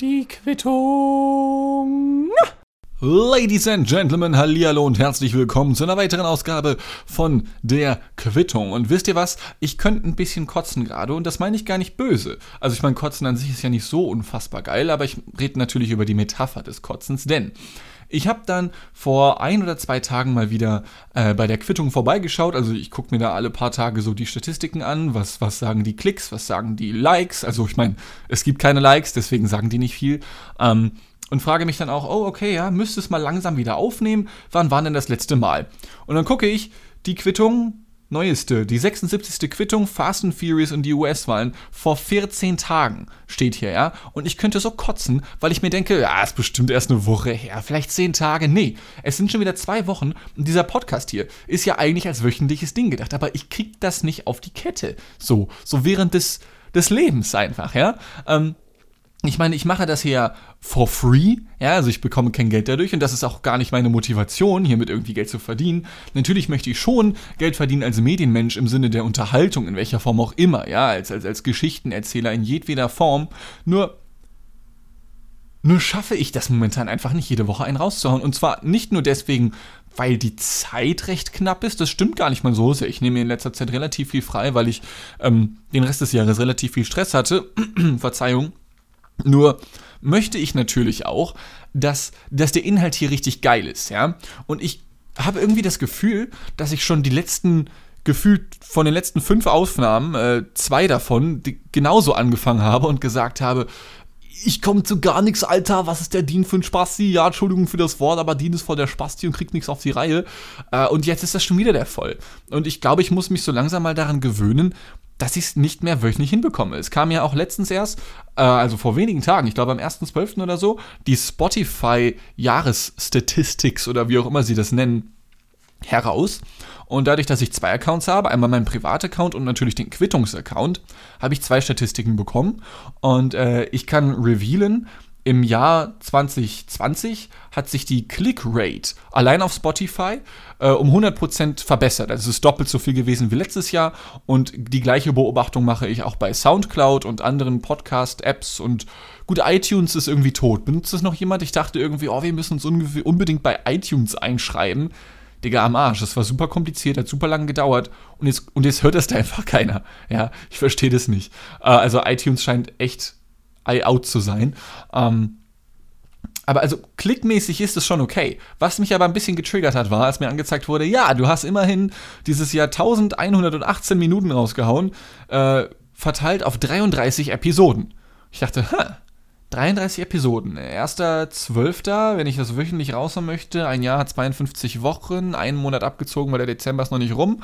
Die Quittung. Ladies and Gentlemen, hallihallo und herzlich willkommen zu einer weiteren Ausgabe von der Quittung. Und wisst ihr was? Ich könnte ein bisschen kotzen gerade und das meine ich gar nicht böse. Also ich meine, Kotzen an sich ist ja nicht so unfassbar geil, aber ich rede natürlich über die Metapher des Kotzens, denn ich habe dann vor ein oder zwei Tagen mal wieder äh, bei der Quittung vorbeigeschaut. Also ich gucke mir da alle paar Tage so die Statistiken an. Was, was sagen die Klicks, was sagen die Likes? Also ich meine, es gibt keine Likes, deswegen sagen die nicht viel. Ähm, und frage mich dann auch, oh, okay, ja, müsste es mal langsam wieder aufnehmen. Wann war denn das letzte Mal? Und dann gucke ich, die Quittung, neueste, die 76. Quittung Fast and Furious und die US-Wahlen vor 14 Tagen steht hier, ja. Und ich könnte so kotzen, weil ich mir denke, ja, ist bestimmt erst eine Woche her, vielleicht 10 Tage. Nee, es sind schon wieder zwei Wochen und dieser Podcast hier ist ja eigentlich als wöchentliches Ding gedacht, aber ich krieg das nicht auf die Kette. So, so während des, des Lebens einfach, ja. Ähm, ich meine, ich mache das hier for free, ja, also ich bekomme kein Geld dadurch und das ist auch gar nicht meine Motivation, hiermit irgendwie Geld zu verdienen. Natürlich möchte ich schon Geld verdienen als Medienmensch im Sinne der Unterhaltung, in welcher Form auch immer, ja, als, als, als Geschichtenerzähler in jedweder Form. Nur, nur schaffe ich das momentan einfach nicht, jede Woche einen rauszuhauen. Und zwar nicht nur deswegen, weil die Zeit recht knapp ist. Das stimmt gar nicht mal so sehr. Ich nehme mir in letzter Zeit relativ viel frei, weil ich ähm, den Rest des Jahres relativ viel Stress hatte. Verzeihung. Nur möchte ich natürlich auch, dass, dass der Inhalt hier richtig geil ist, ja. Und ich habe irgendwie das Gefühl, dass ich schon die letzten, gefühlt von den letzten fünf Aufnahmen, äh, zwei davon, genauso angefangen habe und gesagt habe, ich komme zu gar nichts, Alter, was ist der Dean für ein Spasti? Ja, Entschuldigung für das Wort, aber Dean ist voll der Spasti und kriegt nichts auf die Reihe. Äh, und jetzt ist das schon wieder der Voll. Und ich glaube, ich muss mich so langsam mal daran gewöhnen, dass ich es nicht mehr wöchentlich hinbekomme. Es kam ja auch letztens erst, äh, also vor wenigen Tagen, ich glaube am 1.12. oder so, die Spotify Jahresstatistics oder wie auch immer sie das nennen, heraus. Und dadurch, dass ich zwei Accounts habe, einmal meinen Privataccount und natürlich den Quittungsaccount, habe ich zwei Statistiken bekommen. Und äh, ich kann revealen, im Jahr 2020 hat sich die Click-Rate allein auf Spotify äh, um 100% verbessert. Also es ist doppelt so viel gewesen wie letztes Jahr und die gleiche Beobachtung mache ich auch bei SoundCloud und anderen Podcast-Apps und gut, iTunes ist irgendwie tot. Benutzt das noch jemand? Ich dachte irgendwie, oh, wir müssen uns unbedingt bei iTunes einschreiben. Digga, am Arsch. Das war super kompliziert, hat super lange gedauert und jetzt, und jetzt hört das da einfach keiner. Ja, ich verstehe das nicht. Äh, also iTunes scheint echt out zu sein. Ähm, aber also klickmäßig ist es schon okay. Was mich aber ein bisschen getriggert hat, war, als mir angezeigt wurde, ja, du hast immerhin dieses Jahr 1118 Minuten rausgehauen, äh, verteilt auf 33 Episoden. Ich dachte, ha, 33 Episoden. 1.12., wenn ich das wöchentlich raushauen möchte, ein Jahr hat 52 Wochen, einen Monat abgezogen, weil der Dezember ist noch nicht rum.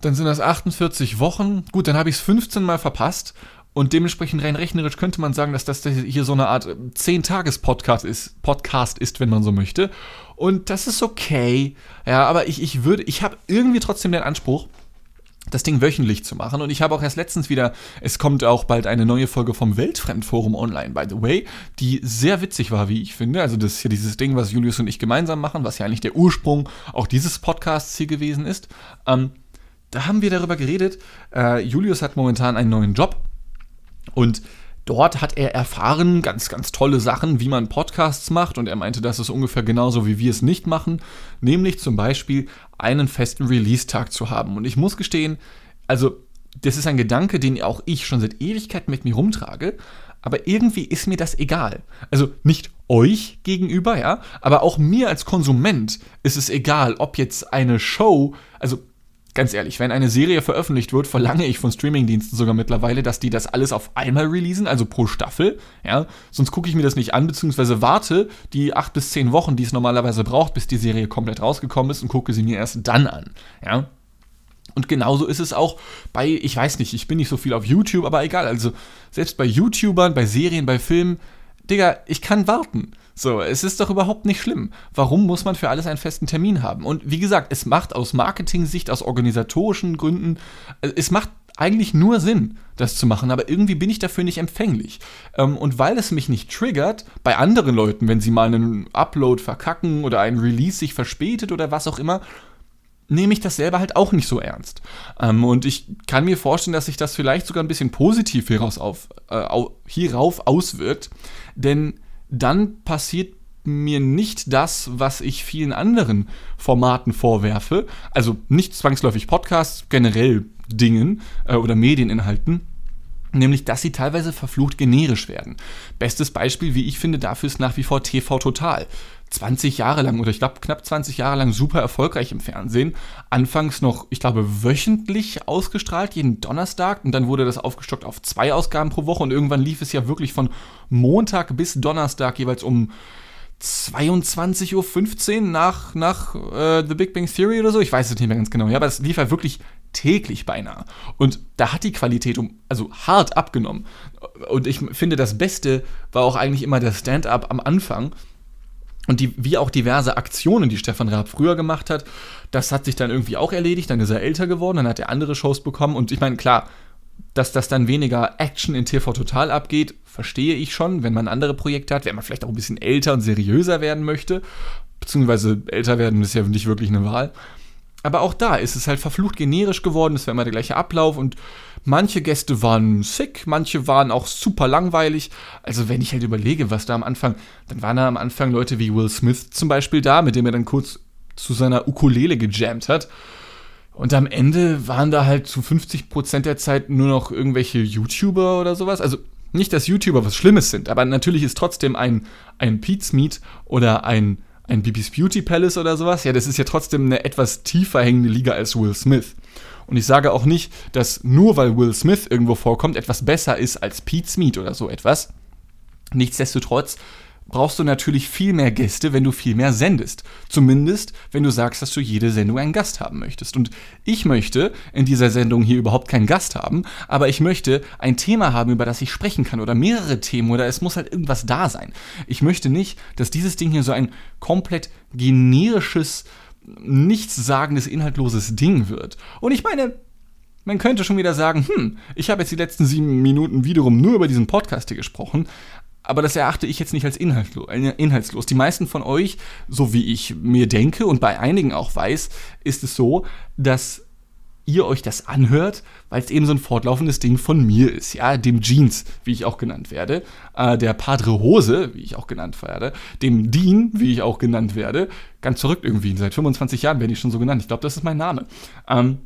Dann sind das 48 Wochen. Gut, dann habe ich es 15 Mal verpasst und dementsprechend rein rechnerisch könnte man sagen, dass das hier so eine Art 10-Tages-Podcast ist, Podcast ist, wenn man so möchte. Und das ist okay. Ja, aber ich, ich würde, ich habe irgendwie trotzdem den Anspruch, das Ding wöchentlich zu machen. Und ich habe auch erst letztens wieder, es kommt auch bald eine neue Folge vom Weltfremdforum online, by the way, die sehr witzig war, wie ich finde. Also das ist ja dieses Ding, was Julius und ich gemeinsam machen, was ja eigentlich der Ursprung auch dieses Podcasts hier gewesen ist. Ähm, da haben wir darüber geredet. Äh, Julius hat momentan einen neuen Job und dort hat er erfahren ganz, ganz tolle Sachen, wie man Podcasts macht. Und er meinte, das ist ungefähr genauso, wie wir es nicht machen. Nämlich zum Beispiel einen festen Release-Tag zu haben. Und ich muss gestehen, also das ist ein Gedanke, den auch ich schon seit Ewigkeiten mit mir rumtrage. Aber irgendwie ist mir das egal. Also nicht euch gegenüber, ja, aber auch mir als Konsument ist es egal, ob jetzt eine Show, also ganz ehrlich, wenn eine Serie veröffentlicht wird, verlange ich von Streamingdiensten sogar mittlerweile, dass die das alles auf einmal releasen, also pro Staffel. Ja, sonst gucke ich mir das nicht an, beziehungsweise warte die acht bis zehn Wochen, die es normalerweise braucht, bis die Serie komplett rausgekommen ist und gucke sie mir erst dann an. Ja. Und genauso ist es auch bei, ich weiß nicht, ich bin nicht so viel auf YouTube, aber egal. Also selbst bei YouTubern, bei Serien, bei Filmen, Digga, ich kann warten. So, es ist doch überhaupt nicht schlimm. Warum muss man für alles einen festen Termin haben? Und wie gesagt, es macht aus Marketing-Sicht, aus organisatorischen Gründen, äh, es macht eigentlich nur Sinn, das zu machen, aber irgendwie bin ich dafür nicht empfänglich. Ähm, und weil es mich nicht triggert, bei anderen Leuten, wenn sie mal einen Upload verkacken oder ein Release sich verspätet oder was auch immer, nehme ich das selber halt auch nicht so ernst. Ähm, und ich kann mir vorstellen, dass sich das vielleicht sogar ein bisschen positiv hieraus auf, äh, hierauf auswirkt, denn dann passiert mir nicht das, was ich vielen anderen Formaten vorwerfe, also nicht zwangsläufig Podcasts, generell Dingen äh, oder Medieninhalten, nämlich dass sie teilweise verflucht generisch werden. Bestes Beispiel, wie ich finde, dafür ist nach wie vor TV Total. 20 Jahre lang oder ich glaube knapp 20 Jahre lang super erfolgreich im Fernsehen. Anfangs noch, ich glaube, wöchentlich ausgestrahlt, jeden Donnerstag. Und dann wurde das aufgestockt auf zwei Ausgaben pro Woche. Und irgendwann lief es ja wirklich von Montag bis Donnerstag jeweils um 22.15 Uhr nach, nach äh, The Big Bang Theory oder so. Ich weiß es nicht mehr ganz genau. Ja, aber es lief ja wirklich täglich beinahe. Und da hat die Qualität um, also hart abgenommen. Und ich finde, das Beste war auch eigentlich immer der Stand-up am Anfang und die, wie auch diverse Aktionen, die Stefan Raab früher gemacht hat, das hat sich dann irgendwie auch erledigt. Dann ist er älter geworden, dann hat er andere Shows bekommen. Und ich meine, klar, dass das dann weniger Action in TV Total abgeht, verstehe ich schon, wenn man andere Projekte hat, wenn man vielleicht auch ein bisschen älter und seriöser werden möchte. Beziehungsweise älter werden ist ja nicht wirklich eine Wahl. Aber auch da ist es halt verflucht generisch geworden, es war immer der gleiche Ablauf und manche Gäste waren sick, manche waren auch super langweilig. Also wenn ich halt überlege, was da am Anfang, dann waren da am Anfang Leute wie Will Smith zum Beispiel da, mit dem er dann kurz zu seiner Ukulele gejammt hat. Und am Ende waren da halt zu 50% der Zeit nur noch irgendwelche YouTuber oder sowas. Also nicht, dass YouTuber was Schlimmes sind, aber natürlich ist trotzdem ein, ein Meat oder ein ein Bibis Beauty Palace oder sowas, ja, das ist ja trotzdem eine etwas tiefer hängende Liga als Will Smith. Und ich sage auch nicht, dass nur weil Will Smith irgendwo vorkommt, etwas besser ist als Pete Smith oder so etwas. Nichtsdestotrotz brauchst du natürlich viel mehr Gäste, wenn du viel mehr sendest. Zumindest, wenn du sagst, dass du jede Sendung einen Gast haben möchtest. Und ich möchte in dieser Sendung hier überhaupt keinen Gast haben, aber ich möchte ein Thema haben, über das ich sprechen kann oder mehrere Themen oder es muss halt irgendwas da sein. Ich möchte nicht, dass dieses Ding hier so ein komplett generisches, nichtssagendes, inhaltloses Ding wird. Und ich meine, man könnte schon wieder sagen, hm, ich habe jetzt die letzten sieben Minuten wiederum nur über diesen Podcast hier gesprochen, aber das erachte ich jetzt nicht als äh, inhaltslos. Die meisten von euch, so wie ich mir denke und bei einigen auch weiß, ist es so, dass ihr euch das anhört, weil es eben so ein fortlaufendes Ding von mir ist, ja, dem Jeans, wie ich auch genannt werde, äh, der Padre Hose, wie ich auch genannt werde, dem Dean, wie ich auch genannt werde, ganz verrückt irgendwie, seit 25 Jahren werde ich schon so genannt, ich glaube, das ist mein Name. Ähm,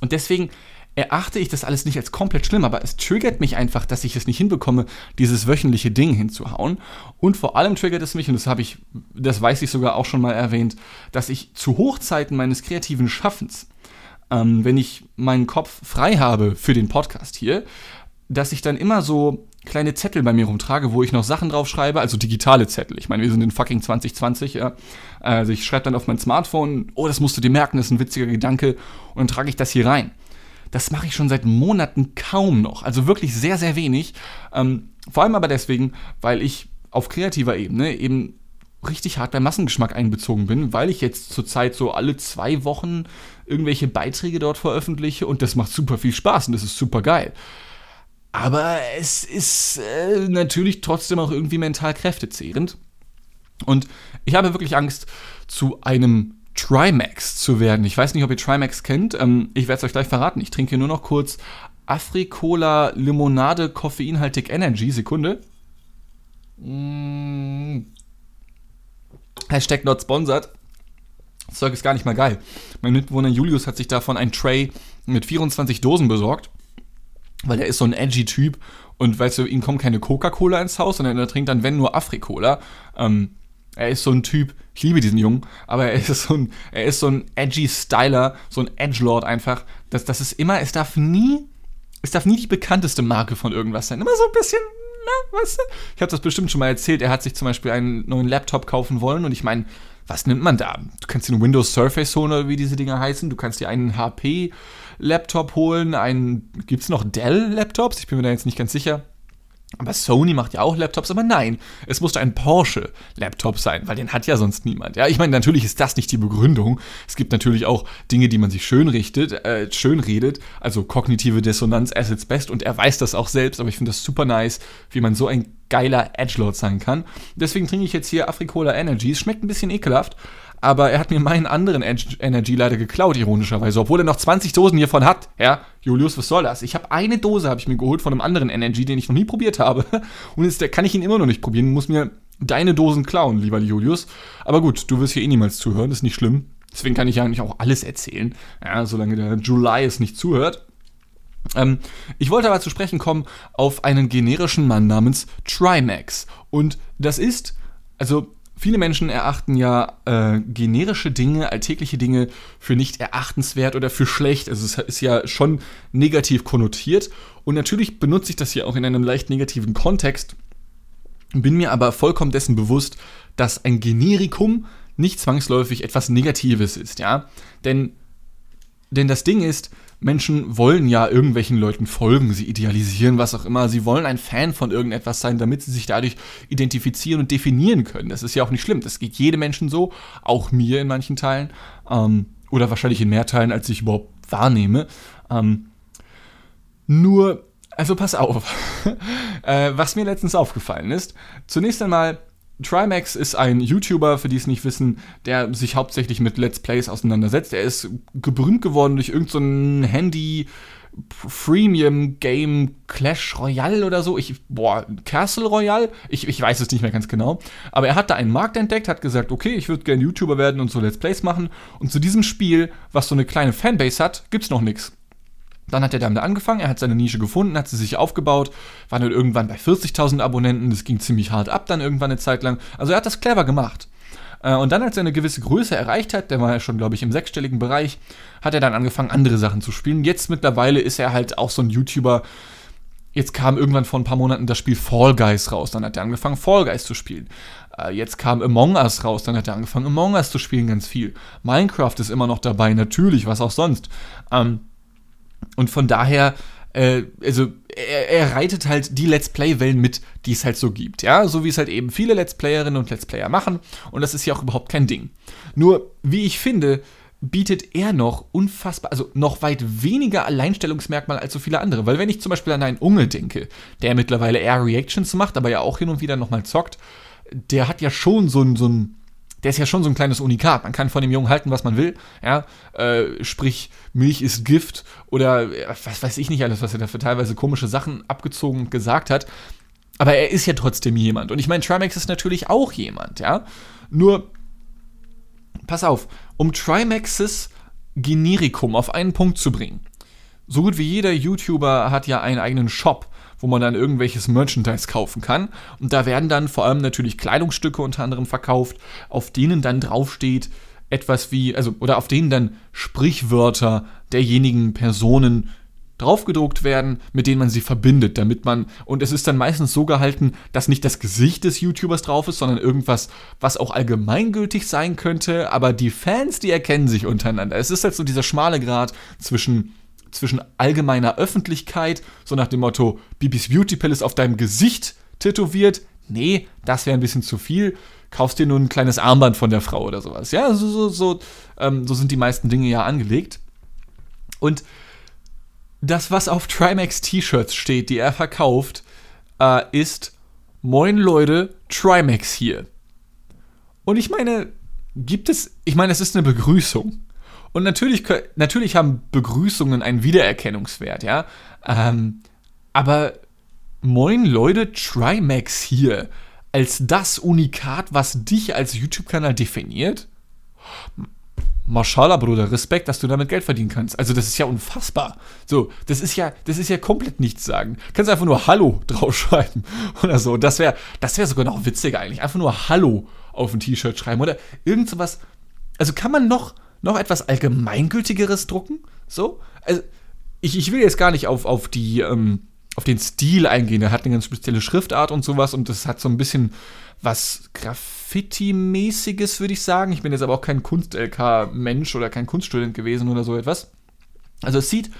und deswegen erachte ich das alles nicht als komplett schlimm, aber es triggert mich einfach, dass ich es nicht hinbekomme, dieses wöchentliche Ding hinzuhauen. Und vor allem triggert es mich, und das habe ich, das weiß ich sogar auch schon mal erwähnt, dass ich zu Hochzeiten meines kreativen Schaffens, ähm, wenn ich meinen Kopf frei habe für den Podcast hier, dass ich dann immer so kleine Zettel bei mir rumtrage, wo ich noch Sachen draufschreibe, also digitale Zettel. Ich meine, wir sind in fucking 2020, ja. Also ich schreibe dann auf mein Smartphone, oh, das musst du dir merken, das ist ein witziger Gedanke, und dann trage ich das hier rein. Das mache ich schon seit Monaten kaum noch. Also wirklich sehr, sehr wenig. Ähm, vor allem aber deswegen, weil ich auf kreativer Ebene eben richtig hart beim Massengeschmack einbezogen bin, weil ich jetzt zurzeit so alle zwei Wochen irgendwelche Beiträge dort veröffentliche und das macht super viel Spaß und das ist super geil. Aber es ist äh, natürlich trotzdem auch irgendwie mental kräftezehrend. Und ich habe wirklich Angst, zu einem Trimax zu werden. Ich weiß nicht, ob ihr Trimax kennt. Ähm, ich werde es euch gleich verraten. Ich trinke nur noch kurz Afrikola Limonade Koffeinhaltig Energy. Sekunde. Mm. Hashtag not sponsored. Das Zeug ist gar nicht mal geil. Mein Mitbewohner Julius hat sich davon ein Tray mit 24 Dosen besorgt, weil er ist so ein edgy Typ und weißt du, ihm kommt keine Coca-Cola ins Haus, sondern er trinkt dann, wenn nur Afrikola. Ähm, er ist so ein Typ, ich liebe diesen Jungen, aber er ist so ein, er ist so ein edgy Styler, so ein Edgelord einfach. Das, das ist immer, es darf nie, es darf nie die bekannteste Marke von irgendwas sein. Immer so ein bisschen, na, weißt du? Ich habe das bestimmt schon mal erzählt. Er hat sich zum Beispiel einen neuen Laptop kaufen wollen und ich meine, was nimmt man da? Du kannst dir einen Windows Surface holen oder wie diese Dinger heißen. Du kannst dir einen HP Laptop holen, einen, gibt es noch Dell Laptops? Ich bin mir da jetzt nicht ganz sicher. Aber Sony macht ja auch Laptops, aber nein, es musste ein Porsche-Laptop sein, weil den hat ja sonst niemand. Ja, ich meine, natürlich ist das nicht die Begründung. Es gibt natürlich auch Dinge, die man sich schön richtet, äh, schön redet, also kognitive Dissonanz as its best und er weiß das auch selbst, aber ich finde das super nice, wie man so ein geiler Edgelord sein kann. Deswegen trinke ich jetzt hier Africola Energy. Es schmeckt ein bisschen ekelhaft, aber er hat mir meinen anderen Energy leider geklaut, ironischerweise, obwohl er noch 20 Dosen hiervon hat. Ja, Julius, was soll das? Ich habe eine Dose, habe ich mir geholt von einem anderen Energy, den ich noch nie probiert habe. Und jetzt kann ich ihn immer noch nicht probieren. Muss mir deine Dosen klauen, lieber Julius. Aber gut, du wirst hier eh niemals zuhören, ist nicht schlimm. Deswegen kann ich ja eigentlich auch alles erzählen, ja, solange der July es nicht zuhört. Ähm, ich wollte aber zu sprechen kommen auf einen generischen Mann namens Trimax. Und das ist, also viele Menschen erachten ja äh, generische Dinge, alltägliche Dinge für nicht erachtenswert oder für schlecht. Also es ist ja schon negativ konnotiert. Und natürlich benutze ich das hier auch in einem leicht negativen Kontext. Bin mir aber vollkommen dessen bewusst, dass ein Generikum nicht zwangsläufig etwas Negatives ist, ja. Denn, denn das Ding ist, Menschen wollen ja irgendwelchen Leuten folgen, sie idealisieren was auch immer, sie wollen ein Fan von irgendetwas sein, damit sie sich dadurch identifizieren und definieren können. Das ist ja auch nicht schlimm, das geht jedem Menschen so, auch mir in manchen Teilen, ähm, oder wahrscheinlich in mehr Teilen, als ich überhaupt wahrnehme. Ähm, nur, also pass auf, äh, was mir letztens aufgefallen ist, zunächst einmal Trimax ist ein YouTuber, für die es nicht wissen, der sich hauptsächlich mit Let's Plays auseinandersetzt. Er ist berühmt geworden durch irgendein so Handy Freemium Game Clash Royale oder so. Ich, boah, Castle Royale? Ich, ich weiß es nicht mehr ganz genau. Aber er hat da einen Markt entdeckt, hat gesagt, okay, ich würde gerne YouTuber werden und so Let's Plays machen. Und zu diesem Spiel, was so eine kleine Fanbase hat, gibt's noch nichts. Dann hat er damit angefangen, er hat seine Nische gefunden, hat sie sich aufgebaut, war dann irgendwann bei 40.000 Abonnenten, das ging ziemlich hart ab dann irgendwann eine Zeit lang. Also er hat das clever gemacht. Äh, und dann, als er eine gewisse Größe erreicht hat, der war ja schon, glaube ich, im sechsstelligen Bereich, hat er dann angefangen, andere Sachen zu spielen. Jetzt mittlerweile ist er halt auch so ein YouTuber. Jetzt kam irgendwann vor ein paar Monaten das Spiel Fall Guys raus. Dann hat er angefangen, Fall Guys zu spielen. Äh, jetzt kam Among Us raus. Dann hat er angefangen, Among Us zu spielen, ganz viel. Minecraft ist immer noch dabei, natürlich, was auch sonst. Ähm, und von daher, äh, also er, er, reitet halt die Let's Play-Wellen mit, die es halt so gibt. Ja, so wie es halt eben viele Let's Playerinnen und Let's Player machen. Und das ist ja auch überhaupt kein Ding. Nur, wie ich finde, bietet er noch unfassbar, also noch weit weniger Alleinstellungsmerkmal als so viele andere. Weil wenn ich zum Beispiel an einen Unge denke, der mittlerweile eher Reactions macht, aber ja auch hin und wieder nochmal zockt, der hat ja schon so ein, so ein der ist ja schon so ein kleines Unikat. Man kann von dem Jungen halten, was man will. Ja, äh, sprich, Milch ist Gift oder äh, was weiß ich nicht alles, was er da für teilweise komische Sachen abgezogen und gesagt hat. Aber er ist ja trotzdem jemand. Und ich meine, Trimax ist natürlich auch jemand, ja. Nur, pass auf, um Trimaxes Generikum auf einen Punkt zu bringen. So gut wie jeder YouTuber hat ja einen eigenen Shop wo man dann irgendwelches Merchandise kaufen kann. Und da werden dann vor allem natürlich Kleidungsstücke unter anderem verkauft, auf denen dann draufsteht etwas wie, also, oder auf denen dann Sprichwörter derjenigen Personen draufgedruckt werden, mit denen man sie verbindet, damit man, und es ist dann meistens so gehalten, dass nicht das Gesicht des YouTubers drauf ist, sondern irgendwas, was auch allgemeingültig sein könnte, aber die Fans, die erkennen sich untereinander. Es ist halt so dieser schmale Grad zwischen zwischen allgemeiner Öffentlichkeit, so nach dem Motto, Bibis Beauty Palace auf deinem Gesicht tätowiert. Nee, das wäre ein bisschen zu viel. Kaufst dir nur ein kleines Armband von der Frau oder sowas. Ja, so, so, so, ähm, so sind die meisten Dinge ja angelegt. Und das, was auf Trimax T-Shirts steht, die er verkauft, äh, ist Moin Leute, Trimax hier. Und ich meine, gibt es, ich meine, es ist eine Begrüßung. Und natürlich, natürlich haben Begrüßungen einen Wiedererkennungswert, ja. Ähm, aber moin Leute, Trimax hier als das Unikat, was dich als YouTube-Kanal definiert? Mashallah, Bruder, Respekt, dass du damit Geld verdienen kannst. Also, das ist ja unfassbar. So, das ist ja, das ist ja komplett nichts sagen. Du kannst einfach nur Hallo draufschreiben oder so. Das wäre, das wäre sogar noch witziger eigentlich. Einfach nur Hallo auf ein T-Shirt schreiben oder irgend sowas. Also, kann man noch, noch etwas Allgemeingültigeres drucken? So? Also, ich, ich will jetzt gar nicht auf, auf die, ähm, auf den Stil eingehen. Er hat eine ganz spezielle Schriftart und sowas und das hat so ein bisschen was Graffiti-mäßiges, würde ich sagen. Ich bin jetzt aber auch kein Kunst-LK-Mensch oder kein Kunststudent gewesen oder so etwas. Also es sieht,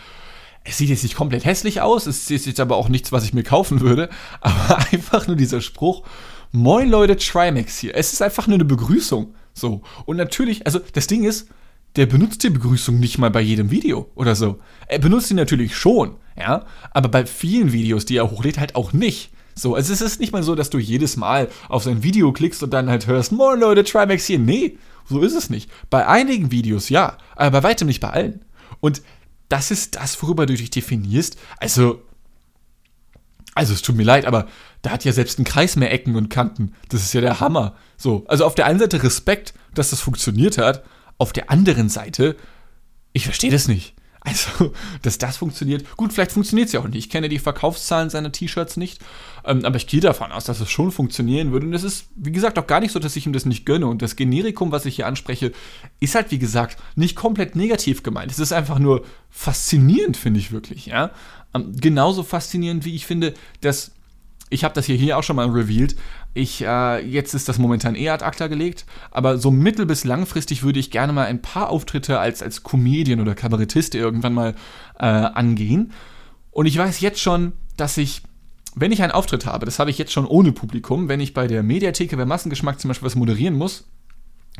es sieht jetzt nicht komplett hässlich aus, es ist jetzt aber auch nichts, was ich mir kaufen würde, aber einfach nur dieser Spruch, Moin Leute, Trimax hier. Es ist einfach nur eine Begrüßung. So. Und natürlich, also das Ding ist, der benutzt die Begrüßung nicht mal bei jedem Video oder so. Er benutzt sie natürlich schon, ja, aber bei vielen Videos, die er hochlädt, halt auch nicht. So, also es ist nicht mal so, dass du jedes Mal auf sein Video klickst und dann halt hörst, moin Leute, Trimax hier. Nee, so ist es nicht. Bei einigen Videos ja, aber bei weitem nicht bei allen. Und das ist das, worüber du dich definierst. Also, also es tut mir leid, aber da hat ja selbst ein Kreis mehr Ecken und Kanten. Das ist ja der Hammer. So, also auf der einen Seite Respekt, dass das funktioniert hat. Auf der anderen Seite, ich verstehe das nicht. Also, dass das funktioniert. Gut, vielleicht funktioniert es ja auch nicht. Ich kenne die Verkaufszahlen seiner T-Shirts nicht. Ähm, aber ich gehe davon aus, dass es schon funktionieren würde. Und es ist, wie gesagt, auch gar nicht so, dass ich ihm das nicht gönne. Und das Generikum, was ich hier anspreche, ist halt, wie gesagt, nicht komplett negativ gemeint. Es ist einfach nur faszinierend, finde ich wirklich. Ja? Ähm, genauso faszinierend, wie ich finde, dass ich habe das hier, hier auch schon mal revealed. Ich, äh, jetzt ist das momentan eher ad acta gelegt, aber so mittel- bis langfristig würde ich gerne mal ein paar Auftritte als, als Comedian oder Kabarettist irgendwann mal äh, angehen. Und ich weiß jetzt schon, dass ich, wenn ich einen Auftritt habe, das habe ich jetzt schon ohne Publikum, wenn ich bei der Mediatheke bei Massengeschmack zum Beispiel was moderieren muss,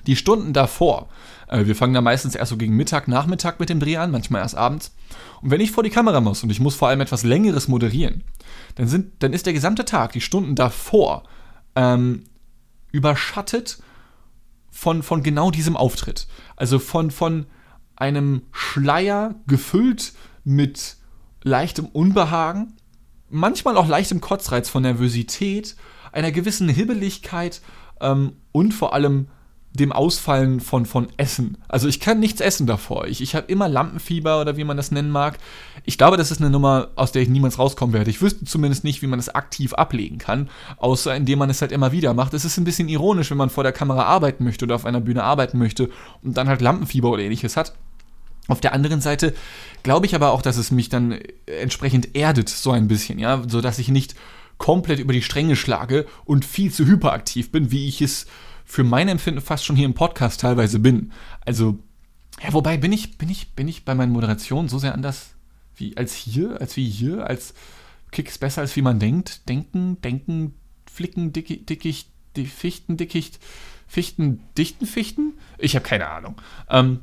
die Stunden davor, äh, wir fangen da meistens erst so gegen Mittag, Nachmittag mit dem Dreh an, manchmal erst abends. Und wenn ich vor die Kamera muss und ich muss vor allem etwas Längeres moderieren, dann, sind, dann ist der gesamte Tag, die Stunden davor, ähm, überschattet von, von genau diesem Auftritt. Also von, von einem Schleier gefüllt mit leichtem Unbehagen, manchmal auch leichtem Kotzreiz von Nervosität, einer gewissen Hibbeligkeit ähm, und vor allem dem Ausfallen von, von Essen. Also ich kann nichts essen davor. Ich, ich habe immer Lampenfieber oder wie man das nennen mag. Ich glaube, das ist eine Nummer, aus der ich niemals rauskommen werde. Ich wüsste zumindest nicht, wie man das aktiv ablegen kann, außer indem man es halt immer wieder macht. Es ist ein bisschen ironisch, wenn man vor der Kamera arbeiten möchte oder auf einer Bühne arbeiten möchte und dann halt Lampenfieber oder ähnliches hat. Auf der anderen Seite glaube ich aber auch, dass es mich dann entsprechend erdet, so ein bisschen, ja, so dass ich nicht komplett über die Stränge schlage und viel zu hyperaktiv bin, wie ich es für mein Empfinden fast schon hier im Podcast teilweise bin. Also, ja, wobei bin ich, bin ich, bin ich bei meinen Moderationen so sehr anders wie als hier, als wie hier, als Kicks besser als wie man denkt. Denken, denken, flicken, dicki, dickicht, die Fichten, dickicht, Fichten, dichten Fichten? Ich habe keine Ahnung. Ähm,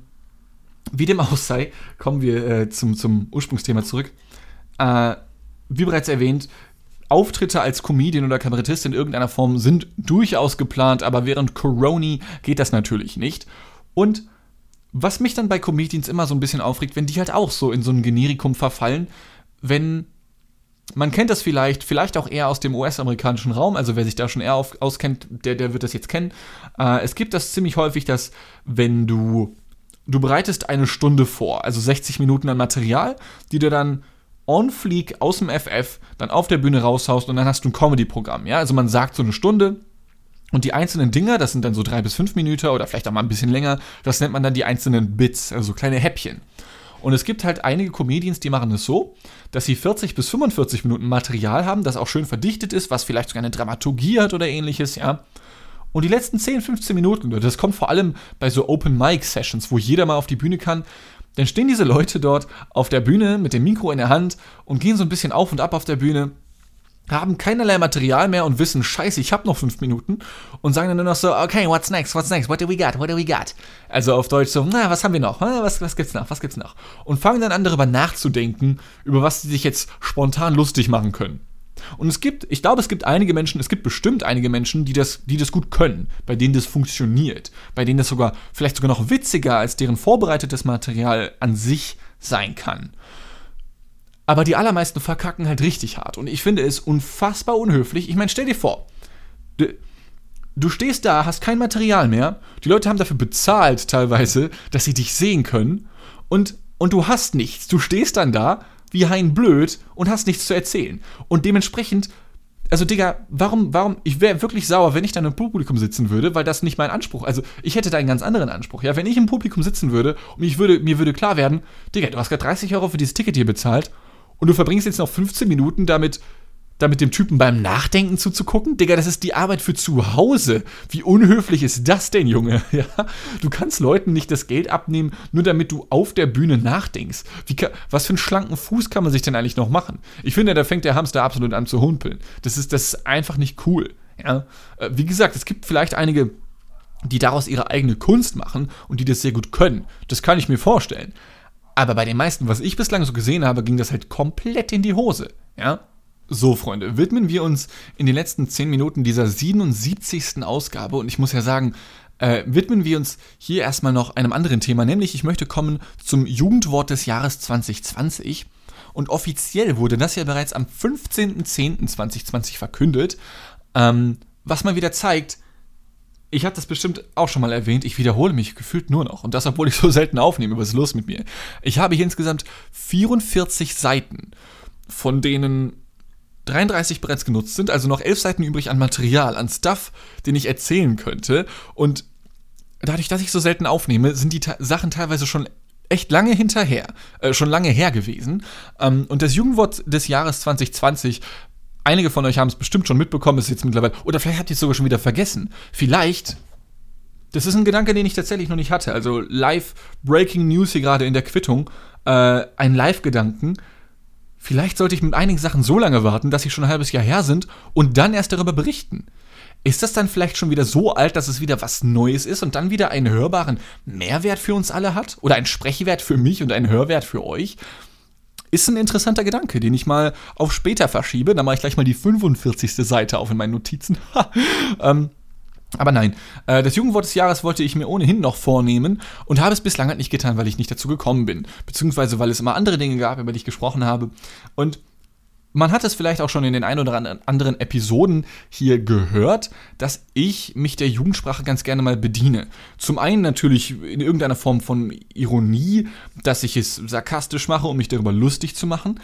wie dem auch sei, kommen wir äh, zum, zum Ursprungsthema zurück. Äh, wie bereits erwähnt, Auftritte als Comedian oder Kabarettist in irgendeiner Form sind durchaus geplant, aber während Corona geht das natürlich nicht. Und was mich dann bei Comedians immer so ein bisschen aufregt, wenn die halt auch so in so ein Generikum verfallen, wenn man kennt das vielleicht, vielleicht auch eher aus dem US-amerikanischen Raum, also wer sich da schon eher auf, auskennt, der, der wird das jetzt kennen. Äh, es gibt das ziemlich häufig, dass wenn du, du bereitest eine Stunde vor, also 60 Minuten an Material, die du dann on fleek aus dem FF dann auf der Bühne raushaust und dann hast du ein Comedy-Programm. Ja? Also man sagt so eine Stunde und die einzelnen Dinger, das sind dann so drei bis fünf Minuten oder vielleicht auch mal ein bisschen länger, das nennt man dann die einzelnen Bits, also kleine Häppchen. Und es gibt halt einige Comedians, die machen es so, dass sie 40 bis 45 Minuten Material haben, das auch schön verdichtet ist, was vielleicht sogar eine Dramaturgie hat oder ähnliches, ja. Und die letzten 10, 15 Minuten, das kommt vor allem bei so Open Mic Sessions, wo jeder mal auf die Bühne kann, dann stehen diese Leute dort auf der Bühne mit dem Mikro in der Hand und gehen so ein bisschen auf und ab auf der Bühne, haben keinerlei Material mehr und wissen, scheiße, ich habe noch fünf Minuten und sagen dann nur noch so, okay, what's next, what's next, what do we got, what do we got? Also auf Deutsch so, na, was haben wir noch, was, was gibt's noch, was gibt's noch? Und fangen dann an darüber nachzudenken, über was sie sich jetzt spontan lustig machen können. Und es gibt, ich glaube, es gibt einige Menschen, es gibt bestimmt einige Menschen, die das, die das gut können, bei denen das funktioniert, bei denen das sogar vielleicht sogar noch witziger als deren vorbereitetes Material an sich sein kann. Aber die allermeisten verkacken halt richtig hart. Und ich finde es unfassbar unhöflich. Ich meine, stell dir vor, du, du stehst da, hast kein Material mehr, die Leute haben dafür bezahlt teilweise, dass sie dich sehen können und, und du hast nichts. Du stehst dann da wie Hein blöd und hast nichts zu erzählen. Und dementsprechend, also Digga, warum, warum, ich wäre wirklich sauer, wenn ich dann im Publikum sitzen würde, weil das nicht mein Anspruch. Also ich hätte da einen ganz anderen Anspruch. Ja, wenn ich im Publikum sitzen würde und ich würde, mir würde klar werden, Digga, du hast gerade 30 Euro für dieses Ticket hier bezahlt und du verbringst jetzt noch 15 Minuten damit, da mit dem Typen beim Nachdenken zuzugucken? Digga, das ist die Arbeit für zu Hause. Wie unhöflich ist das denn, Junge? Ja? Du kannst Leuten nicht das Geld abnehmen, nur damit du auf der Bühne nachdenkst. Kann, was für einen schlanken Fuß kann man sich denn eigentlich noch machen? Ich finde, da fängt der Hamster absolut an zu humpeln. Das ist, das ist einfach nicht cool. Ja? Äh, wie gesagt, es gibt vielleicht einige, die daraus ihre eigene Kunst machen und die das sehr gut können. Das kann ich mir vorstellen. Aber bei den meisten, was ich bislang so gesehen habe, ging das halt komplett in die Hose. Ja? So, Freunde, widmen wir uns in den letzten 10 Minuten dieser 77. Ausgabe und ich muss ja sagen, äh, widmen wir uns hier erstmal noch einem anderen Thema, nämlich ich möchte kommen zum Jugendwort des Jahres 2020. Und offiziell wurde das ja bereits am 15.10.2020 verkündet, ähm, was mal wieder zeigt, ich habe das bestimmt auch schon mal erwähnt, ich wiederhole mich gefühlt nur noch. Und das, obwohl ich so selten aufnehme. Was ist los mit mir? Ich habe hier insgesamt 44 Seiten, von denen 33 bereits genutzt sind, also noch 11 Seiten übrig an Material, an Stuff, den ich erzählen könnte. Und dadurch, dass ich so selten aufnehme, sind die Sachen teilweise schon echt lange hinterher, äh, schon lange her gewesen. Ähm, und das Jugendwort des Jahres 2020 Einige von euch haben es bestimmt schon mitbekommen, ist jetzt mittlerweile. Oder vielleicht habt ihr es sogar schon wieder vergessen. Vielleicht. Das ist ein Gedanke, den ich tatsächlich noch nicht hatte. Also live Breaking News hier gerade in der Quittung. Äh, ein Live-Gedanken. Vielleicht sollte ich mit einigen Sachen so lange warten, dass sie schon ein halbes Jahr her sind und dann erst darüber berichten. Ist das dann vielleicht schon wieder so alt, dass es wieder was Neues ist und dann wieder einen hörbaren Mehrwert für uns alle hat? Oder einen Sprechwert für mich und einen Hörwert für euch? Ist ein interessanter Gedanke, den ich mal auf später verschiebe. Dann mache ich gleich mal die 45. Seite auf in meinen Notizen. ähm, aber nein, äh, das Jugendwort des Jahres wollte ich mir ohnehin noch vornehmen und habe es bislang halt nicht getan, weil ich nicht dazu gekommen bin. Beziehungsweise weil es immer andere Dinge gab, über die ich gesprochen habe. Und man hat es vielleicht auch schon in den ein oder anderen Episoden hier gehört, dass ich mich der Jugendsprache ganz gerne mal bediene. Zum einen natürlich in irgendeiner Form von Ironie, dass ich es sarkastisch mache, um mich darüber lustig zu machen,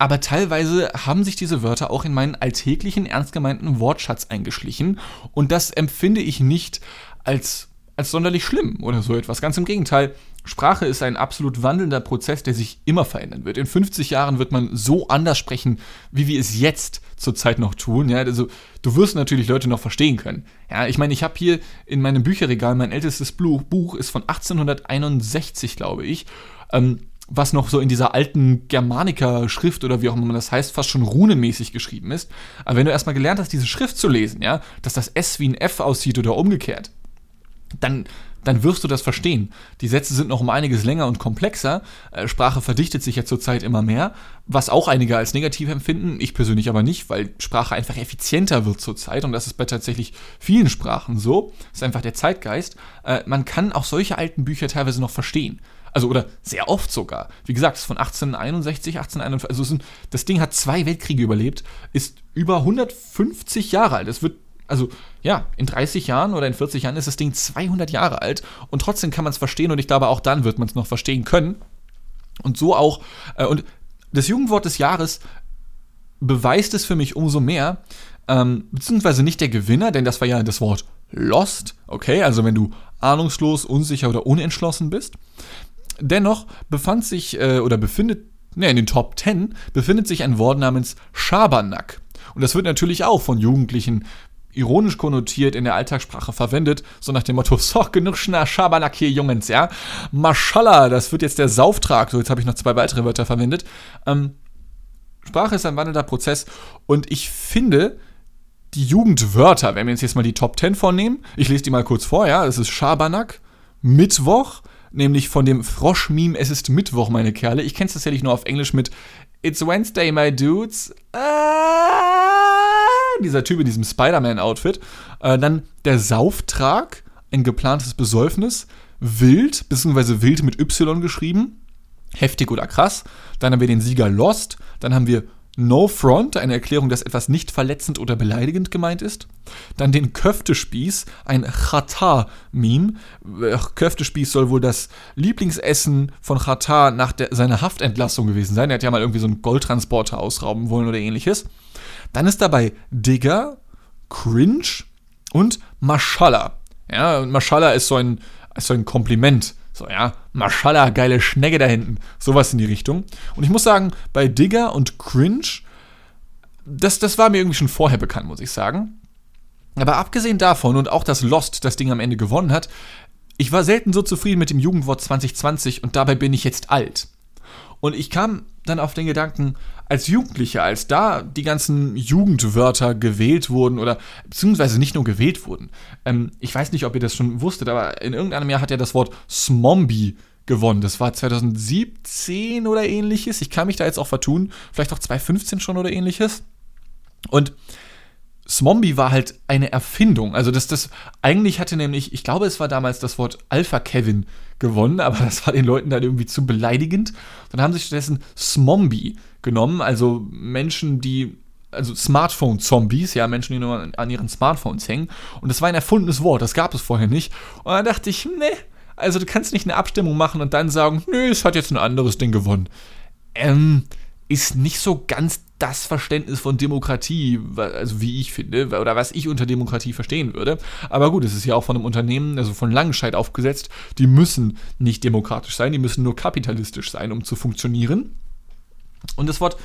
aber teilweise haben sich diese Wörter auch in meinen alltäglichen, ernst gemeinten Wortschatz eingeschlichen und das empfinde ich nicht als, als sonderlich schlimm oder so etwas. Ganz im Gegenteil, Sprache ist ein absolut wandelnder Prozess, der sich immer verändern wird. In 50 Jahren wird man so anders sprechen, wie wir es jetzt zurzeit noch tun. Ja, also du wirst natürlich Leute noch verstehen können. Ja, ich meine, ich habe hier in meinem Bücherregal mein ältestes Buch ist von 1861, glaube ich. Ähm, was noch so in dieser alten Germanica-Schrift oder wie auch immer das heißt, fast schon runenmäßig geschrieben ist. Aber wenn du erstmal gelernt hast, diese Schrift zu lesen, ja, dass das S wie ein F aussieht oder umgekehrt, dann, dann wirst du das verstehen. Die Sätze sind noch um einiges länger und komplexer. Äh, Sprache verdichtet sich ja zurzeit immer mehr, was auch einige als negativ empfinden. Ich persönlich aber nicht, weil Sprache einfach effizienter wird zurzeit und das ist bei tatsächlich vielen Sprachen so. Das ist einfach der Zeitgeist. Äh, man kann auch solche alten Bücher teilweise noch verstehen. Also, oder sehr oft sogar. Wie gesagt, es ist von 1861, 1841. Also, sind, das Ding hat zwei Weltkriege überlebt, ist über 150 Jahre alt. Es wird, also, ja, in 30 Jahren oder in 40 Jahren ist das Ding 200 Jahre alt und trotzdem kann man es verstehen und ich glaube, auch dann wird man es noch verstehen können. Und so auch, äh, und das Jugendwort des Jahres beweist es für mich umso mehr, ähm, beziehungsweise nicht der Gewinner, denn das war ja das Wort lost, okay, also wenn du ahnungslos, unsicher oder unentschlossen bist, Dennoch befand sich äh, oder befindet, ne, in den Top 10 befindet sich ein Wort namens Schabernack. Und das wird natürlich auch von Jugendlichen ironisch konnotiert in der Alltagssprache verwendet, so nach dem Motto, so, genug Schabernack hier, Jungens, ja. Maschallah, das wird jetzt der Sauftrag. So, jetzt habe ich noch zwei weitere Wörter verwendet. Ähm, Sprache ist ein wandelnder Prozess und ich finde, die Jugendwörter, wenn wir uns jetzt mal die Top 10 vornehmen, ich lese die mal kurz vor, ja, es ist Schabernack, Mittwoch, nämlich von dem Frosch-Meme Es ist Mittwoch, meine Kerle. Ich kenne es tatsächlich nur auf Englisch mit It's Wednesday, my dudes. Ah, dieser Typ in diesem Spider-Man-Outfit. Äh, dann der Sauftrag, ein geplantes Besäufnis. Wild, beziehungsweise wild mit Y geschrieben. Heftig oder krass. Dann haben wir den Sieger Lost. Dann haben wir No Front, eine Erklärung, dass etwas nicht verletzend oder beleidigend gemeint ist. Dann den Köftespieß, ein Chata-Meme. Köftespieß soll wohl das Lieblingsessen von Chata nach der, seiner Haftentlassung gewesen sein. Er hat ja mal irgendwie so einen Goldtransporter ausrauben wollen oder ähnliches. Dann ist dabei Digger, Cringe und Mashallah. Ja, und Mashallah ist so ein, ist so ein Kompliment so, ja, Maschallah, geile Schnecke da hinten. Sowas in die Richtung. Und ich muss sagen, bei Digger und Cringe, das, das war mir irgendwie schon vorher bekannt, muss ich sagen. Aber abgesehen davon und auch, dass Lost das Ding am Ende gewonnen hat, ich war selten so zufrieden mit dem Jugendwort 2020 und dabei bin ich jetzt alt. Und ich kam dann auf den Gedanken, als Jugendlicher, als da die ganzen Jugendwörter gewählt wurden oder beziehungsweise nicht nur gewählt wurden. Ähm, ich weiß nicht, ob ihr das schon wusstet, aber in irgendeinem Jahr hat ja das Wort Smombie gewonnen. Das war 2017 oder ähnliches. Ich kann mich da jetzt auch vertun. Vielleicht auch 2015 schon oder ähnliches. Und Smombie war halt eine Erfindung. Also das, das, eigentlich hatte nämlich, ich glaube, es war damals das Wort Alpha Kevin gewonnen, aber das war den Leuten dann irgendwie zu beleidigend. Dann haben sie stattdessen Smombie genommen, also Menschen, die, also Smartphone-Zombies, ja, Menschen, die nur an ihren Smartphones hängen. Und das war ein erfundenes Wort, das gab es vorher nicht. Und dann dachte ich, ne, also du kannst nicht eine Abstimmung machen und dann sagen, nö, es hat jetzt ein anderes Ding gewonnen. Ähm, ist nicht so ganz das Verständnis von Demokratie, also wie ich finde, oder was ich unter Demokratie verstehen würde. Aber gut, es ist ja auch von einem Unternehmen, also von Langenscheid aufgesetzt, die müssen nicht demokratisch sein, die müssen nur kapitalistisch sein, um zu funktionieren. Und das Wort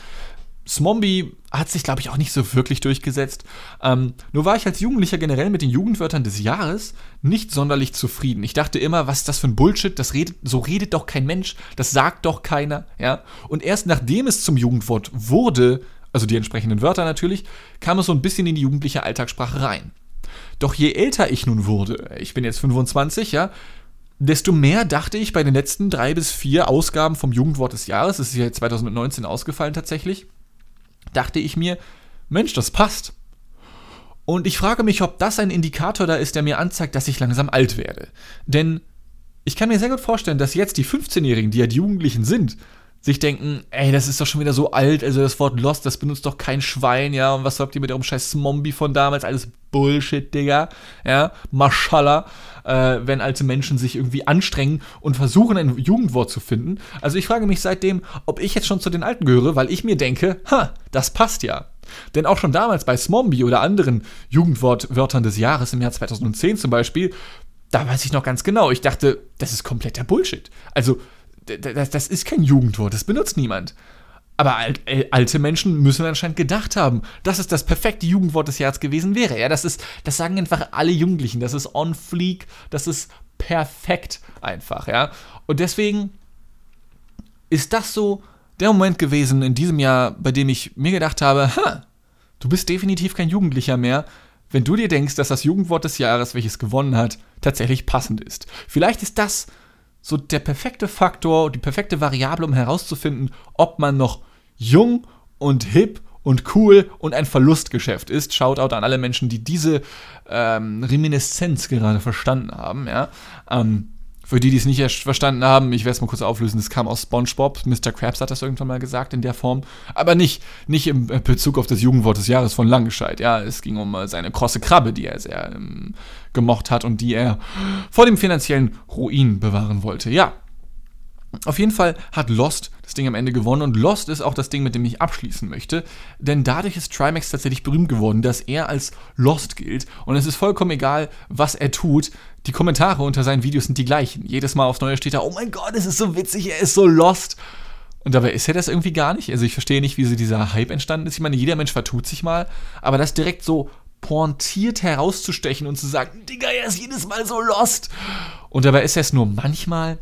Smombie hat sich, glaube ich, auch nicht so wirklich durchgesetzt. Ähm, nur war ich als Jugendlicher generell mit den Jugendwörtern des Jahres nicht sonderlich zufrieden. Ich dachte immer, was ist das für ein Bullshit? Das redet, so redet doch kein Mensch, das sagt doch keiner, ja. Und erst nachdem es zum Jugendwort wurde, also die entsprechenden Wörter natürlich, kam es so ein bisschen in die jugendliche Alltagssprache rein. Doch je älter ich nun wurde, ich bin jetzt 25, ja, desto mehr dachte ich bei den letzten drei bis vier Ausgaben vom Jugendwort des Jahres, das ist ja 2019 ausgefallen tatsächlich, dachte ich mir, Mensch, das passt. Und ich frage mich, ob das ein Indikator da ist, der mir anzeigt, dass ich langsam alt werde. Denn ich kann mir sehr gut vorstellen, dass jetzt die 15-Jährigen, die ja die Jugendlichen sind, sich denken, ey, das ist doch schon wieder so alt, also das Wort Lost, das benutzt doch kein Schwein, ja, und was habt ihr mit eurem scheiß Zombie von damals, alles Bullshit, Digga, ja, Maschallah, äh, wenn alte Menschen sich irgendwie anstrengen und versuchen, ein Jugendwort zu finden. Also ich frage mich seitdem, ob ich jetzt schon zu den Alten gehöre, weil ich mir denke, ha, das passt ja. Denn auch schon damals bei Smombie oder anderen Jugendwortwörtern des Jahres im Jahr 2010 zum Beispiel, da weiß ich noch ganz genau, ich dachte, das ist kompletter Bullshit. Also das, das ist kein Jugendwort, das benutzt niemand. Aber äh, alte Menschen müssen anscheinend gedacht haben, dass es das perfekte Jugendwort des Jahres gewesen wäre. Ja, das ist, das sagen einfach alle Jugendlichen. Das ist on fleek, das ist perfekt einfach, ja. Und deswegen ist das so der Moment gewesen in diesem Jahr, bei dem ich mir gedacht habe, ha, du bist definitiv kein Jugendlicher mehr, wenn du dir denkst, dass das Jugendwort des Jahres, welches gewonnen hat, tatsächlich passend ist. Vielleicht ist das so der perfekte Faktor, die perfekte Variable, um herauszufinden, ob man noch jung und hip und cool und ein Verlustgeschäft ist. Shoutout an alle Menschen, die diese ähm, Reminiszenz gerade verstanden haben. Ja? Ähm, für die, die es nicht verstanden haben, ich werde es mal kurz auflösen, das kam aus SpongeBob. Mr. Krabs hat das irgendwann mal gesagt in der Form. Aber nicht, nicht im Bezug auf das Jugendwort des Jahres von Langescheid. Ja, es ging um äh, seine krosse Krabbe, die er sehr ähm, gemocht hat und die er vor dem finanziellen Ruin bewahren wollte. Ja, auf jeden Fall hat Lost das Ding am Ende gewonnen und Lost ist auch das Ding, mit dem ich abschließen möchte, denn dadurch ist Trimax tatsächlich berühmt geworden, dass er als Lost gilt und es ist vollkommen egal, was er tut. Die Kommentare unter seinen Videos sind die gleichen. Jedes Mal aufs Neue steht da, oh mein Gott, es ist so witzig, er ist so Lost. Und dabei ist er das irgendwie gar nicht. Also ich verstehe nicht, wie so dieser Hype entstanden ist. Ich meine, jeder Mensch vertut sich mal, aber das direkt so pointiert herauszustechen und zu sagen, Digga, er ist jedes Mal so lost. Und dabei ist er es nur manchmal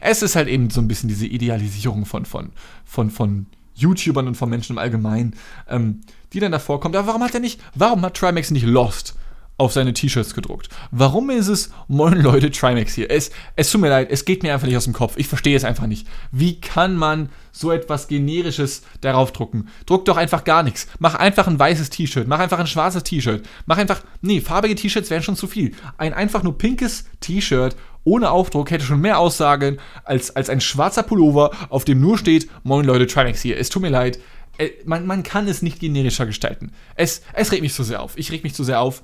es ist halt eben so ein bisschen diese Idealisierung von, von, von, von YouTubern und von Menschen im Allgemeinen, ähm, die dann davor kommt. Aber warum hat er nicht, warum hat Trimax nicht Lost auf seine T-Shirts gedruckt? Warum ist es, moin Leute, Trimax hier? Es, es tut mir leid, es geht mir einfach nicht aus dem Kopf. Ich verstehe es einfach nicht. Wie kann man so etwas Generisches darauf drucken? Druck doch einfach gar nichts. Mach einfach ein weißes T-Shirt. Mach einfach ein schwarzes T-Shirt. Mach einfach, nee, farbige T-Shirts wären schon zu viel. Ein einfach nur pinkes T-Shirt ohne Aufdruck hätte schon mehr Aussagen als, als ein schwarzer Pullover, auf dem nur steht, moin Leute, Trimax hier. Es tut mir leid. Äh, man, man kann es nicht generischer gestalten. Es, es regt mich zu sehr auf. Ich reg mich zu sehr auf.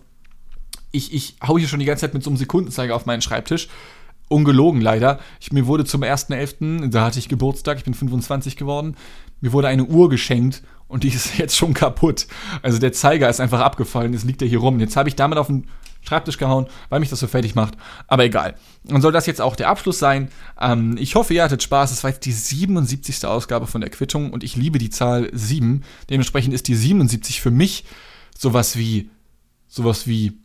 Ich, ich hau hier schon die ganze Zeit mit so einem Sekundenzeiger auf meinen Schreibtisch. Ungelogen leider. Ich, mir wurde zum 1.11., da hatte ich Geburtstag, ich bin 25 geworden, mir wurde eine Uhr geschenkt und die ist jetzt schon kaputt. Also der Zeiger ist einfach abgefallen, jetzt liegt er hier rum. Jetzt habe ich damit auf den Schreibtisch gehauen, weil mich das so fertig macht. Aber egal. Dann soll das jetzt auch der Abschluss sein. Ähm, ich hoffe, ihr hattet Spaß. Es war jetzt die 77. Ausgabe von der Quittung und ich liebe die Zahl 7. Dementsprechend ist die 77 für mich sowas wie sowas wie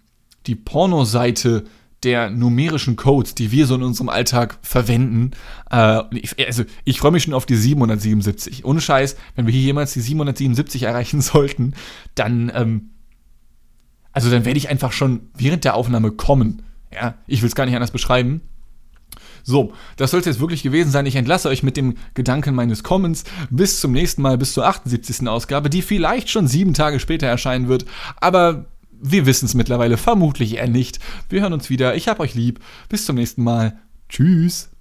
die Pornoseite der numerischen Codes, die wir so in unserem Alltag verwenden. Äh, also ich freue mich schon auf die 777. Ohne Scheiß, wenn wir hier jemals die 777 erreichen sollten, dann ähm, also dann werde ich einfach schon während der Aufnahme kommen. Ja, ich will es gar nicht anders beschreiben. So, das soll es jetzt wirklich gewesen sein. Ich entlasse euch mit dem Gedanken meines Kommens. Bis zum nächsten Mal, bis zur 78. Ausgabe, die vielleicht schon sieben Tage später erscheinen wird. Aber wir wissen es mittlerweile vermutlich eher nicht. Wir hören uns wieder. Ich hab euch lieb. Bis zum nächsten Mal. Tschüss.